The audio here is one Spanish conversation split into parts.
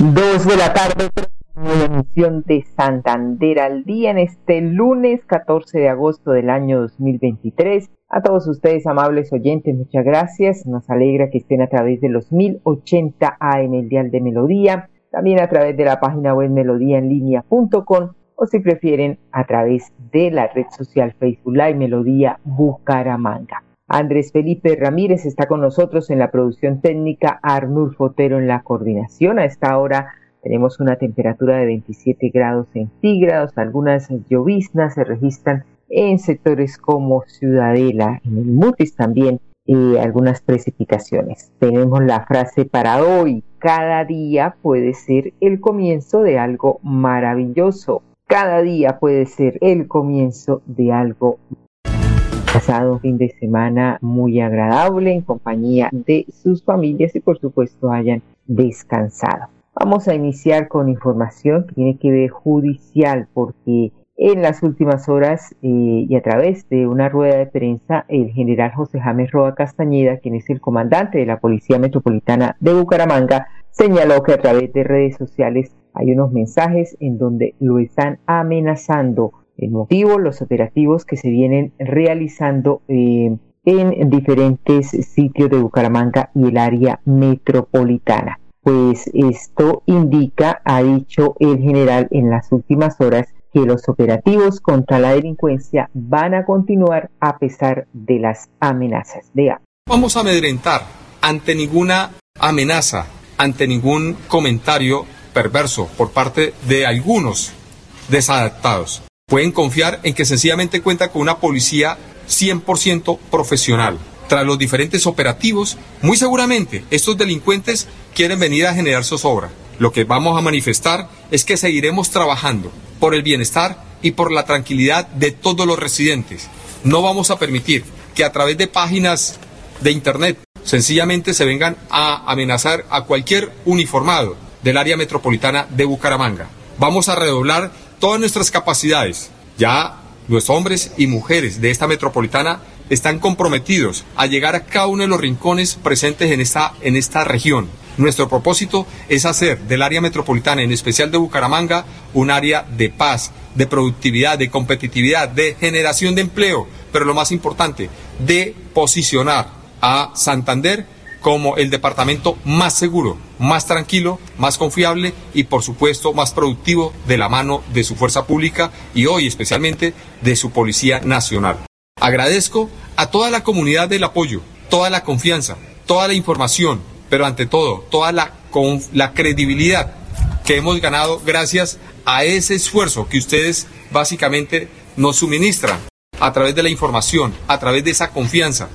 Dos de la tarde, la emisión de Santander al día en este lunes 14 de agosto del año 2023. A todos ustedes, amables oyentes, muchas gracias. Nos alegra que estén a través de los 1080 AM, el Dial de Melodía, también a través de la página web melodíaenlínea.com o si prefieren a través de la red social Facebook Live Melodía Bucaramanga. Andrés Felipe Ramírez está con nosotros en la producción técnica, Arnulfo Fotero en la coordinación. A esta hora tenemos una temperatura de 27 grados centígrados, algunas lloviznas se registran en sectores como Ciudadela, en el Mutis también, y algunas precipitaciones. Tenemos la frase para hoy, cada día puede ser el comienzo de algo maravilloso. Cada día puede ser el comienzo de algo pasado fin de semana muy agradable en compañía de sus familias y por supuesto hayan descansado. Vamos a iniciar con información que tiene que ver judicial porque en las últimas horas eh, y a través de una rueda de prensa, el general José James Roa Castañeda, quien es el comandante de la Policía Metropolitana de Bucaramanga, señaló que a través de redes sociales hay unos mensajes en donde lo están amenazando el motivo, los operativos que se vienen realizando eh, en diferentes sitios de Bucaramanga y el área metropolitana. Pues esto indica, ha dicho el general en las últimas horas, que los operativos contra la delincuencia van a continuar a pesar de las amenazas. Vea. Vamos a amedrentar ante ninguna amenaza, ante ningún comentario perverso por parte de algunos desadaptados pueden confiar en que sencillamente cuenta con una policía 100% profesional. Tras los diferentes operativos, muy seguramente estos delincuentes quieren venir a generar zozobra. Lo que vamos a manifestar es que seguiremos trabajando por el bienestar y por la tranquilidad de todos los residentes. No vamos a permitir que a través de páginas de Internet sencillamente se vengan a amenazar a cualquier uniformado del área metropolitana de Bucaramanga. Vamos a redoblar todas nuestras capacidades. Ya los hombres y mujeres de esta metropolitana están comprometidos a llegar a cada uno de los rincones presentes en esta, en esta región. Nuestro propósito es hacer del área metropolitana, en especial de Bucaramanga, un área de paz, de productividad, de competitividad, de generación de empleo, pero lo más importante, de posicionar a Santander como el departamento más seguro, más tranquilo, más confiable y por supuesto más productivo de la mano de su fuerza pública y hoy especialmente de su Policía Nacional. Agradezco a toda la comunidad del apoyo, toda la confianza, toda la información, pero ante todo, toda la, la credibilidad que hemos ganado gracias a ese esfuerzo que ustedes básicamente nos suministran a través de la información, a través de esa confianza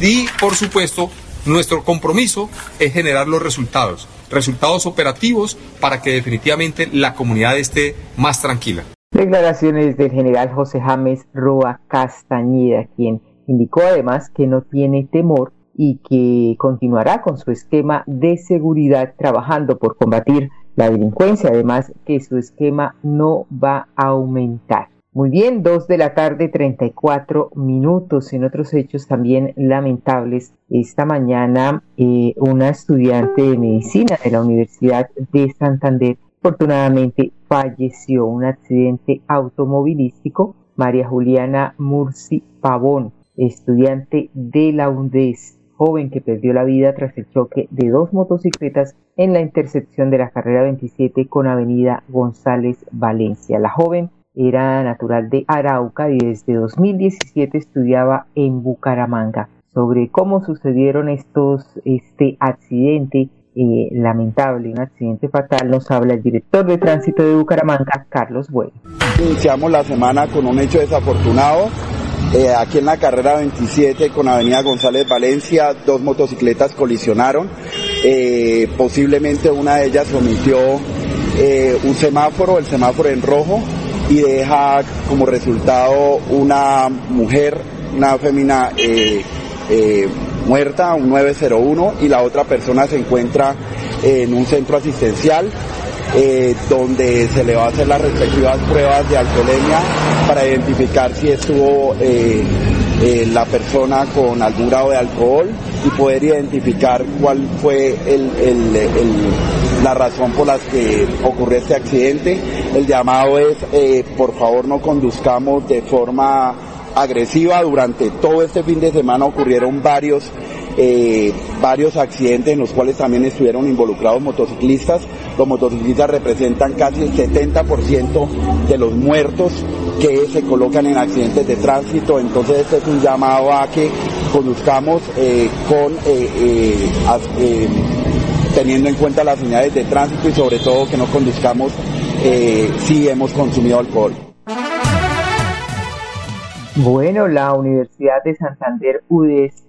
y por supuesto nuestro compromiso es generar los resultados, resultados operativos para que definitivamente la comunidad esté más tranquila. Declaraciones del general José James Roa Castañeda, quien indicó además que no tiene temor y que continuará con su esquema de seguridad trabajando por combatir la delincuencia, además que su esquema no va a aumentar. Muy bien, dos de la tarde, 34 minutos. En otros hechos también lamentables, esta mañana eh, una estudiante de medicina de la Universidad de Santander afortunadamente falleció. Un accidente automovilístico. María Juliana Murci Pavón, estudiante de la UNDES, joven que perdió la vida tras el choque de dos motocicletas en la intersección de la carrera 27 con Avenida González Valencia. La joven era natural de Arauca y desde 2017 estudiaba en Bucaramanga. Sobre cómo sucedieron estos, este accidente eh, lamentable, un accidente fatal, nos habla el director de tránsito de Bucaramanga, Carlos Bueno. Iniciamos la semana con un hecho desafortunado. Eh, aquí en la carrera 27 con Avenida González Valencia, dos motocicletas colisionaron. Eh, posiblemente una de ellas omitió un semáforo, el semáforo en rojo, y deja como resultado una mujer, una fémina eh, muerta, un 901, y la otra persona se encuentra en un centro asistencial. donde se le va a hacer las respectivas pruebas de alcoholemia para identificar si estuvo la persona con algún grado de alcohol y poder identificar cuál fue la razón por la que ocurrió este accidente. El llamado es, eh, por favor, no conduzcamos de forma agresiva. Durante todo este fin de semana ocurrieron varios eh, varios accidentes en los cuales también estuvieron involucrados motociclistas. Los motociclistas representan casi el 70% de los muertos que se colocan en accidentes de tránsito. Entonces este es un llamado a que conduzcamos eh, con eh, teniendo en cuenta las señales de tránsito y sobre todo que no conduzcamos si hemos consumido alcohol. Bueno, la Universidad de Santander UDES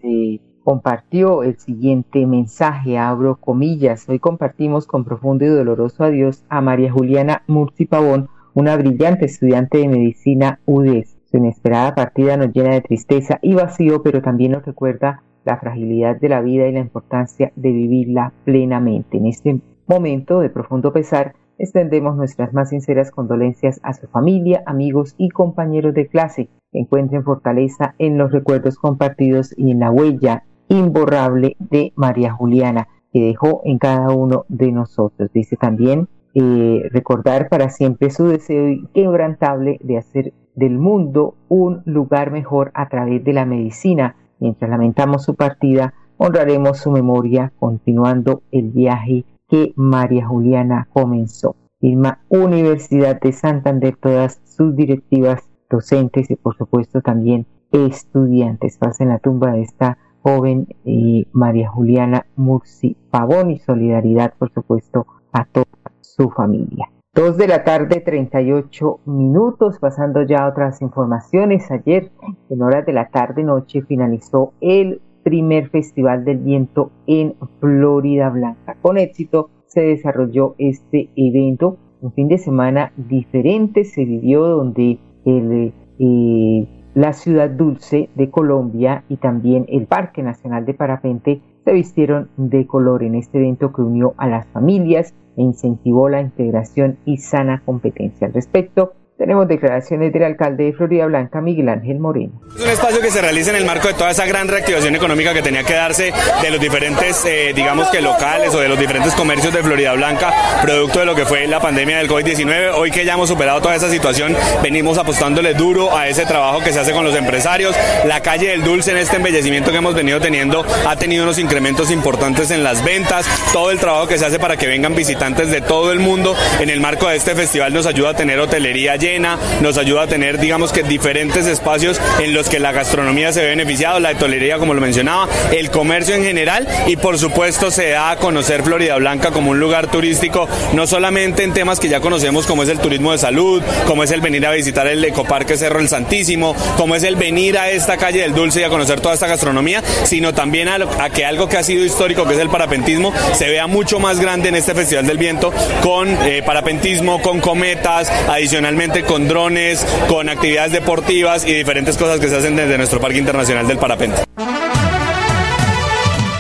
compartió el siguiente mensaje, abro comillas, hoy compartimos con profundo y doloroso adiós a María Juliana Murci Pavón, una brillante estudiante de medicina UDES. Su inesperada partida nos llena de tristeza y vacío, pero también nos recuerda la fragilidad de la vida y la importancia de vivirla plenamente. En este momento de profundo pesar, extendemos nuestras más sinceras condolencias a su familia, amigos y compañeros de clase. Encuentren fortaleza en los recuerdos compartidos y en la huella imborrable de María Juliana que dejó en cada uno de nosotros. Dice también eh, recordar para siempre su deseo inquebrantable de hacer del mundo un lugar mejor a través de la medicina. Mientras lamentamos su partida, honraremos su memoria continuando el viaje que María Juliana comenzó. Firma Universidad de Santander, todas sus directivas, docentes y por supuesto también estudiantes. Pasen la tumba de esta joven eh, María Juliana Murci Pavón y solidaridad, por supuesto, a toda su familia. Dos de la tarde, 38 minutos, pasando ya a otras informaciones. Ayer, en horas de la tarde-noche, finalizó el primer Festival del Viento en Florida Blanca. Con éxito se desarrolló este evento. Un fin de semana diferente se vivió donde el eh, la ciudad dulce de Colombia y también el Parque Nacional de Parapente se vistieron de color en este evento que unió a las familias e incentivó la integración y sana competencia. Al respecto, tenemos declaraciones del alcalde de Florida Blanca, Miguel Ángel Moreno. Es un espacio que se realiza en el marco de toda esa gran reactivación económica que tenía que darse de los diferentes, eh, digamos que locales o de los diferentes comercios de Florida Blanca, producto de lo que fue la pandemia del COVID-19. Hoy que ya hemos superado toda esa situación, venimos apostándole duro a ese trabajo que se hace con los empresarios. La calle del Dulce en este embellecimiento que hemos venido teniendo ha tenido unos incrementos importantes en las ventas. Todo el trabajo que se hace para que vengan visitantes de todo el mundo en el marco de este festival nos ayuda a tener hotelería llena nos ayuda a tener, digamos que diferentes espacios en los que la gastronomía se ve beneficiado, la etolería, como lo mencionaba, el comercio en general y por supuesto se da a conocer Florida Blanca como un lugar turístico, no solamente en temas que ya conocemos como es el turismo de salud, como es el venir a visitar el ecoparque Cerro el Santísimo, como es el venir a esta calle del Dulce y a conocer toda esta gastronomía, sino también a, que algo que ha sido histórico, que es el parapentismo, se vea mucho más grande en este Festival del Viento con eh, parapentismo, con cometas, adicionalmente con drones, con actividades deportivas y diferentes cosas que se hacen desde nuestro Parque Internacional del Parapente.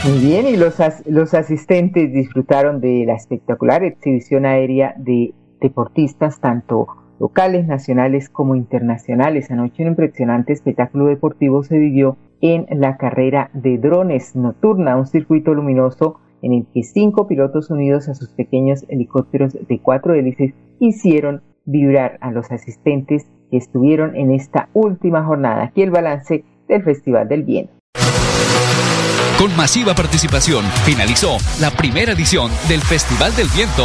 Muy bien, y los, los asistentes disfrutaron de la espectacular exhibición aérea de deportistas, tanto locales, nacionales como internacionales. Anoche un impresionante espectáculo deportivo se vivió en la carrera de drones nocturna, un circuito luminoso en el que cinco pilotos unidos a sus pequeños helicópteros de cuatro hélices hicieron vibrar a los asistentes que estuvieron en esta última jornada. Aquí el balance del Festival del Bien. Con masiva participación, finalizó la primera edición del Festival del Viento.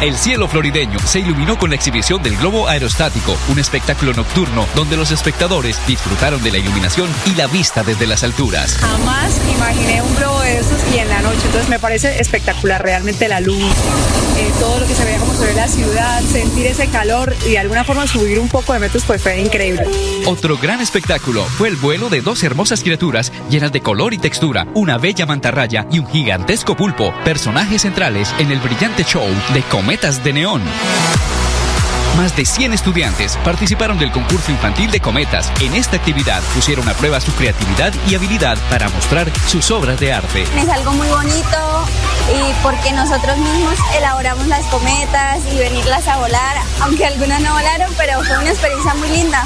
El cielo florideño se iluminó con la exhibición del globo aerostático, un espectáculo nocturno donde los espectadores disfrutaron de la iluminación y la vista desde las alturas. Jamás imaginé un globo de esos y en la noche. Entonces me parece espectacular realmente la luz, eh, todo lo que se veía como ve la ciudad, sentir ese calor y de alguna forma subir un poco de metros pues fue increíble. Otro gran espectáculo fue el vuelo de dos hermosas criaturas llenas de color y textura, una bella mantarraya y un gigantesco pulpo, personajes centrales en el brillante show de cometas de neón. Más de 100 estudiantes participaron del concurso infantil de cometas. En esta actividad pusieron a prueba su creatividad y habilidad para mostrar sus obras de arte. Es algo muy bonito y porque nosotros mismos elaboramos las cometas y venirlas a volar, aunque algunas no volaron, pero fue una experiencia muy linda.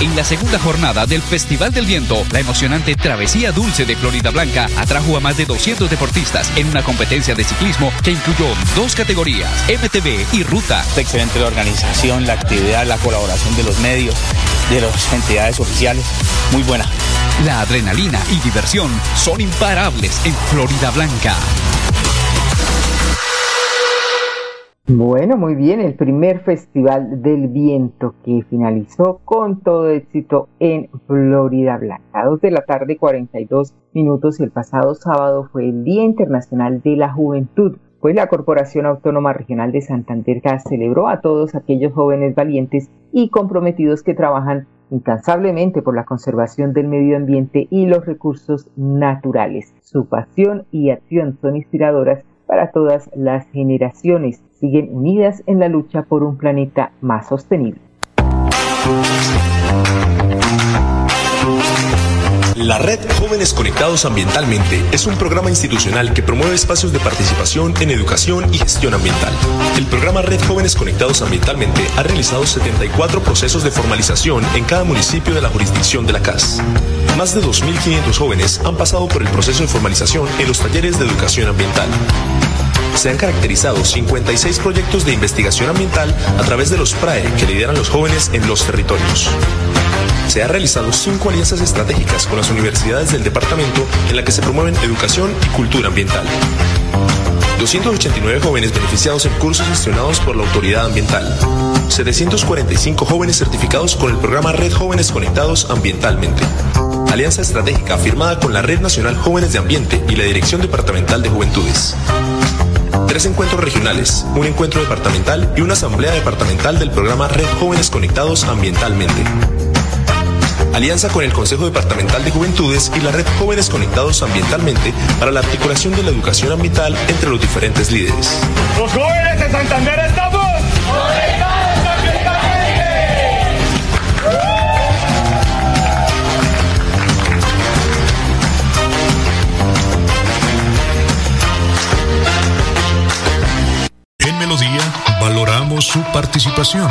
En la segunda jornada del Festival del Viento, la emocionante Travesía Dulce de Florida Blanca atrajo a más de 200 deportistas en una competencia de ciclismo que incluyó dos categorías, MTB y ruta. Excelente la organización, la actividad, la colaboración de los medios, de las entidades oficiales, muy buena. La adrenalina y diversión son imparables en Florida Blanca. Bueno, muy bien, el primer Festival del Viento que finalizó con todo éxito en Florida Blanca. Dos de la tarde, 42 minutos, y el pasado sábado fue el Día Internacional de la Juventud, pues la Corporación Autónoma Regional de Santander celebró a todos aquellos jóvenes valientes y comprometidos que trabajan incansablemente por la conservación del medio ambiente y los recursos naturales. Su pasión y acción son inspiradoras para todas las generaciones. Siguen unidas en la lucha por un planeta más sostenible. La Red Jóvenes Conectados Ambientalmente es un programa institucional que promueve espacios de participación en educación y gestión ambiental. El programa Red Jóvenes Conectados Ambientalmente ha realizado 74 procesos de formalización en cada municipio de la jurisdicción de la CAS. Más de 2.500 jóvenes han pasado por el proceso de formalización en los talleres de educación ambiental se han caracterizado 56 proyectos de investigación ambiental a través de los PRAE que lideran los jóvenes en los territorios. Se han realizado cinco alianzas estratégicas con las universidades del departamento en la que se promueven educación y cultura ambiental. 289 jóvenes beneficiados en cursos gestionados por la autoridad ambiental. 745 jóvenes certificados con el programa Red Jóvenes Conectados Ambientalmente. Alianza estratégica firmada con la Red Nacional Jóvenes de Ambiente y la Dirección Departamental de Juventudes tres encuentros regionales, un encuentro departamental y una asamblea departamental del programa Red Jóvenes Conectados Ambientalmente. Alianza con el Consejo Departamental de Juventudes y la Red Jóvenes Conectados Ambientalmente para la articulación de la educación ambiental entre los diferentes líderes. Los jóvenes de Santander estamos valoramos su participación.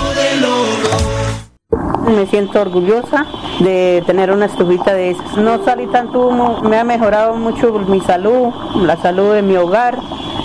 Me siento orgullosa de tener una estufita de esas. No salí tanto humo, me ha mejorado mucho mi salud, la salud de mi hogar.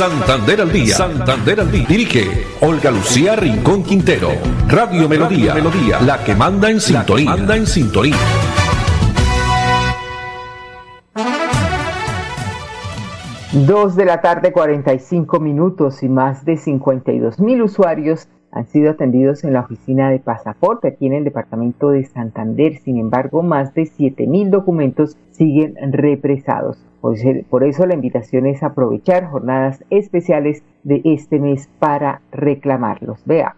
Santander al día. Santander al día. Dirige Olga Lucía Rincón Quintero. Radio Melodía. Melodía. La que manda en sintonía. manda en sintonía. Dos de la tarde, 45 minutos y más de 52 mil usuarios han sido atendidos en la oficina de pasaporte aquí en el departamento de Santander. Sin embargo, más de 7 mil documentos siguen represados. Por eso la invitación es aprovechar jornadas especiales de este mes para reclamarlos. Vea.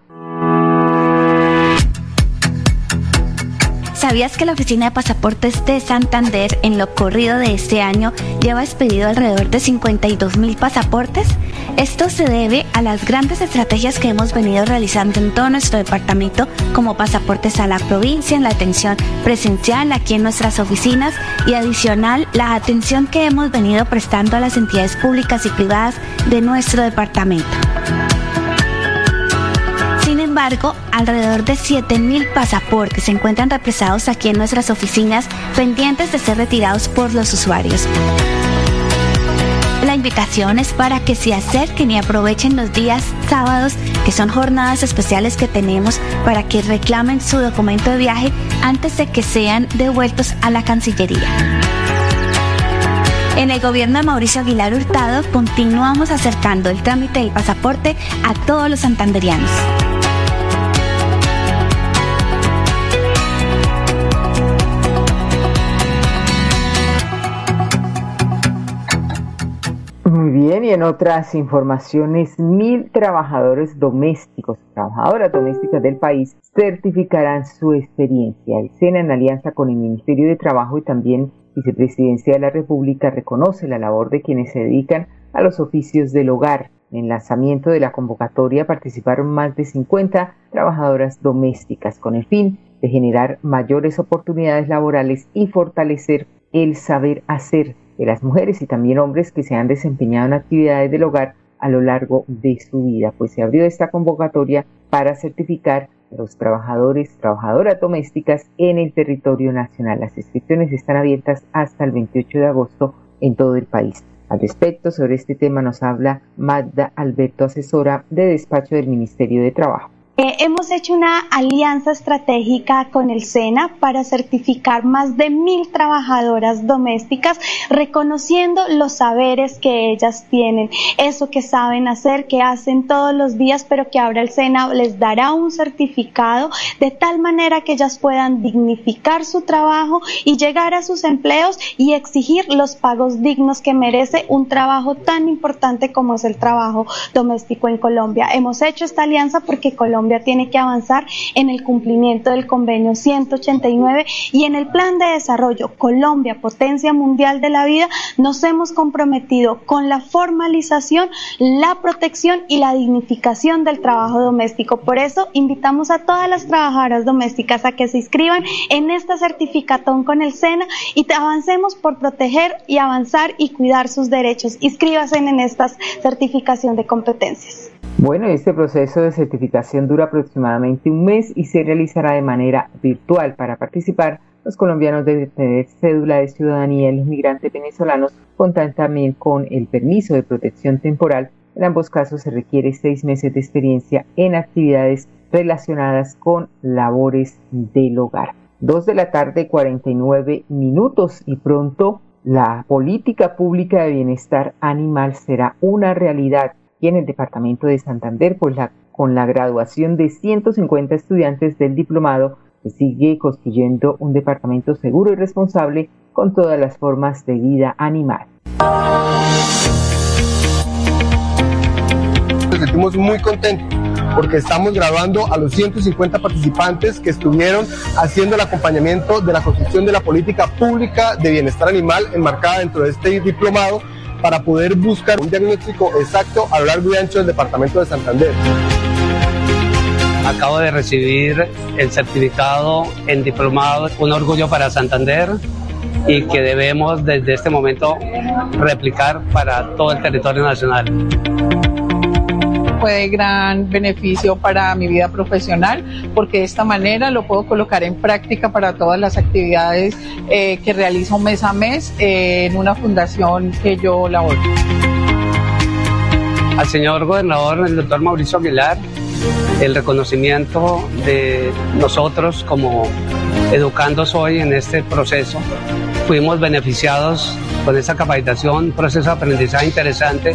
¿Sabías que la Oficina de Pasaportes de Santander en lo corrido de este año lleva expedido alrededor de 52 mil pasaportes? Esto se debe a las grandes estrategias que hemos venido realizando en todo nuestro departamento como pasaportes a la provincia, en la atención presencial aquí en nuestras oficinas y adicional la atención que hemos venido prestando a las entidades públicas y privadas de nuestro departamento embargo, alrededor de 7.000 pasaportes se encuentran represados aquí en nuestras oficinas pendientes de ser retirados por los usuarios. La invitación es para que se acerquen y aprovechen los días sábados, que son jornadas especiales que tenemos para que reclamen su documento de viaje antes de que sean devueltos a la Cancillería. En el gobierno de Mauricio Aguilar Hurtado continuamos acercando el trámite del pasaporte a todos los santanderianos. Muy bien, y en otras informaciones, mil trabajadores domésticos, trabajadoras domésticas del país, certificarán su experiencia. El SENA, en alianza con el Ministerio de Trabajo y también Vicepresidencia de la República, reconoce la labor de quienes se dedican a los oficios del hogar. En el lanzamiento de la convocatoria participaron más de 50 trabajadoras domésticas con el fin de generar mayores oportunidades laborales y fortalecer el saber hacer de las mujeres y también hombres que se han desempeñado en actividades del hogar a lo largo de su vida, pues se abrió esta convocatoria para certificar a los trabajadores, trabajadoras domésticas en el territorio nacional. Las inscripciones están abiertas hasta el 28 de agosto en todo el país. Al respecto, sobre este tema nos habla Magda Alberto, asesora de despacho del Ministerio de Trabajo. Eh, hemos hecho una alianza estratégica con el SENA para certificar más de mil trabajadoras domésticas, reconociendo los saberes que ellas tienen, eso que saben hacer, que hacen todos los días, pero que ahora el SENA les dará un certificado de tal manera que ellas puedan dignificar su trabajo y llegar a sus empleos y exigir los pagos dignos que merece un trabajo tan importante como es el trabajo doméstico en Colombia. Hemos hecho esta alianza porque Colombia Colombia tiene que avanzar en el cumplimiento del convenio 189 y en el plan de desarrollo Colombia, potencia mundial de la vida, nos hemos comprometido con la formalización, la protección y la dignificación del trabajo doméstico. Por eso invitamos a todas las trabajadoras domésticas a que se inscriban en esta certificatón con el SENA y avancemos por proteger y avanzar y cuidar sus derechos. Inscríbanse en esta certificación de competencias. Bueno, este proceso de certificación dura aproximadamente un mes y se realizará de manera virtual. Para participar, los colombianos deben tener cédula de ciudadanía y los migrantes venezolanos contan también con el permiso de protección temporal. En ambos casos se requiere seis meses de experiencia en actividades relacionadas con labores del hogar. Dos de la tarde, 49 minutos y pronto la política pública de bienestar animal será una realidad en el departamento de Santander, pues con la graduación de 150 estudiantes del diplomado, se sigue construyendo un departamento seguro y responsable con todas las formas de vida animal. Nos sentimos muy contentos porque estamos graduando a los 150 participantes que estuvieron haciendo el acompañamiento de la construcción de la política pública de bienestar animal enmarcada dentro de este diplomado para poder buscar un diagnóstico exacto a lo largo y ancho del departamento de Santander. Acabo de recibir el certificado en diplomado, un orgullo para Santander y que debemos desde este momento replicar para todo el territorio nacional fue de gran beneficio para mi vida profesional porque de esta manera lo puedo colocar en práctica para todas las actividades eh, que realizo mes a mes eh, en una fundación que yo laboro. Al señor gobernador, el doctor Mauricio Aguilar, el reconocimiento de nosotros como educandos hoy en este proceso fuimos beneficiados con esa capacitación, proceso de aprendizaje interesante.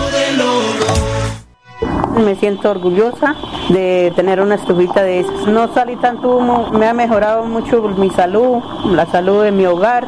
Me siento orgullosa de tener una estufita de esas. No salí tanto humo, me ha mejorado mucho mi salud, la salud de mi hogar.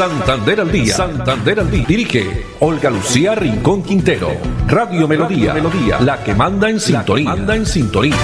Santander al día. Santander al día. Dirige Olga Lucía Rincón Quintero. Radio Melodía. Melodía. La que manda en sintonía. Manda en sintonía.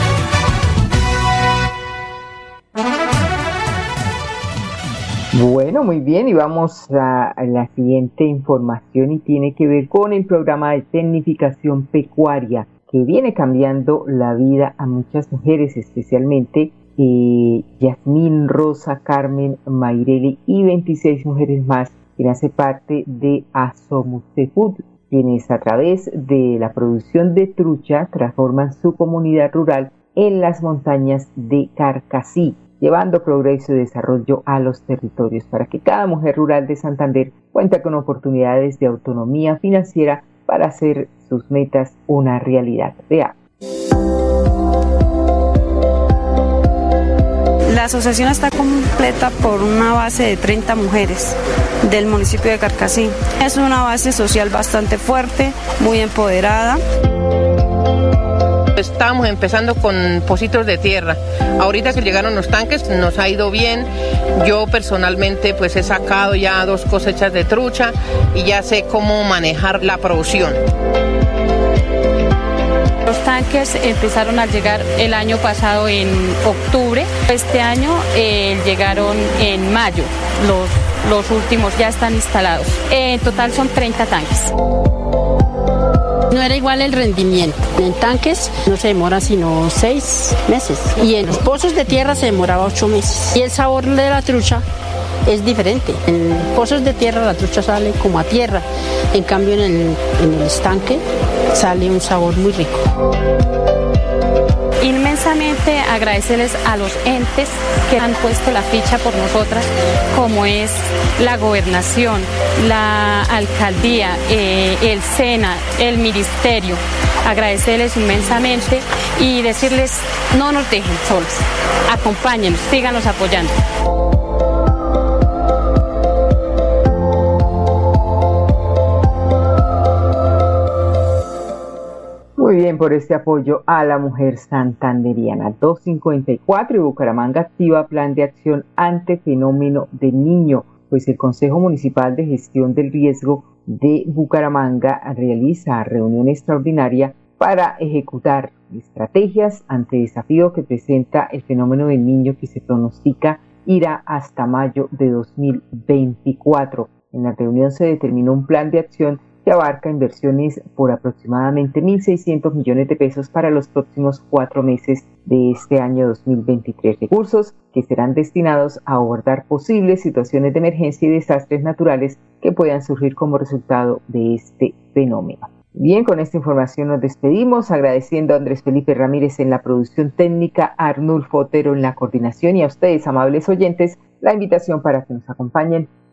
Bueno, muy bien, y vamos a, la siguiente información y tiene que ver con el programa de tecnificación pecuaria que viene cambiando la vida a muchas mujeres, especialmente eh, Yasmín, Rosa, Carmen, Mayreli y 26 mujeres más, que hace parte de Asomustefud, quienes a través de la producción de trucha transforman su comunidad rural en las montañas de Carcasí llevando progreso y desarrollo a los territorios para que cada mujer rural de Santander cuente con oportunidades de autonomía financiera para hacer sus metas una realidad. Vea. La asociación está completa por una base de 30 mujeres del municipio de Carcasí. Es una base social bastante fuerte, muy empoderada. Estamos empezando con pocitos de tierra. Ahorita que llegaron los tanques nos ha ido bien. Yo personalmente pues he sacado ya dos cosechas de trucha y ya sé cómo manejar la producción. Tanques empezaron a llegar el año pasado en octubre. Este año eh, llegaron en mayo. Los, los últimos ya están instalados. En total son 30 tanques. No era igual el rendimiento. En tanques no se demora sino seis meses y en los pozos de tierra se demoraba ocho meses. Y el sabor de la trucha es diferente. En pozos de tierra la trucha sale como a tierra, en cambio en el, en el estanque sale un sabor muy rico inmensamente agradecerles a los entes que han puesto la ficha por nosotras, como es la gobernación, la alcaldía, eh, el SENA, el ministerio. Agradecerles inmensamente y decirles no nos dejen solos, acompáñenos, síganos apoyando. Bien por este apoyo a la mujer santanderiana. 254 y Bucaramanga activa plan de acción ante fenómeno de niño, pues el Consejo Municipal de Gestión del Riesgo de Bucaramanga realiza reunión extraordinaria para ejecutar estrategias ante desafío que presenta el fenómeno del niño que se pronostica irá hasta mayo de 2024. En la reunión se determinó un plan de acción que abarca inversiones por aproximadamente 1.600 millones de pesos para los próximos cuatro meses de este año 2023. Recursos que serán destinados a abordar posibles situaciones de emergencia y desastres naturales que puedan surgir como resultado de este fenómeno. Bien, con esta información nos despedimos, agradeciendo a Andrés Felipe Ramírez en la producción técnica, a Arnulfo Otero en la coordinación y a ustedes, amables oyentes, la invitación para que nos acompañen